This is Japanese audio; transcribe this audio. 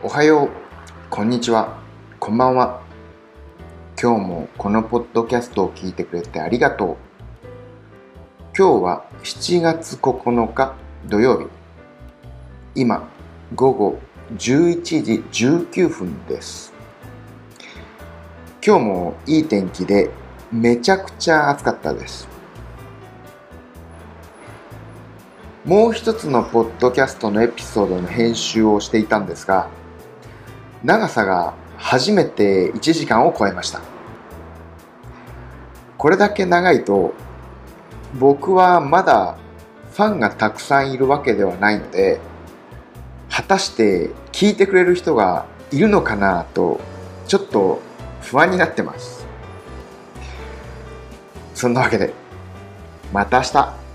おはよう、こんにちは、こんばんは。今日もこのポッドキャストを聞いてくれてありがとう。今日は7月9日土曜日。今、午後11時19分です。今日もいい天気でめちゃくちゃ暑かったです。もう一つのポッドキャストのエピソードの編集をしていたんですが、長さが初めて1時間を超えました。これだけ長いと、僕はまだファンがたくさんいるわけではないので、果たして聞いてくれる人がいるのかなと、ちょっと不安になってます。そんなわけで、また明日。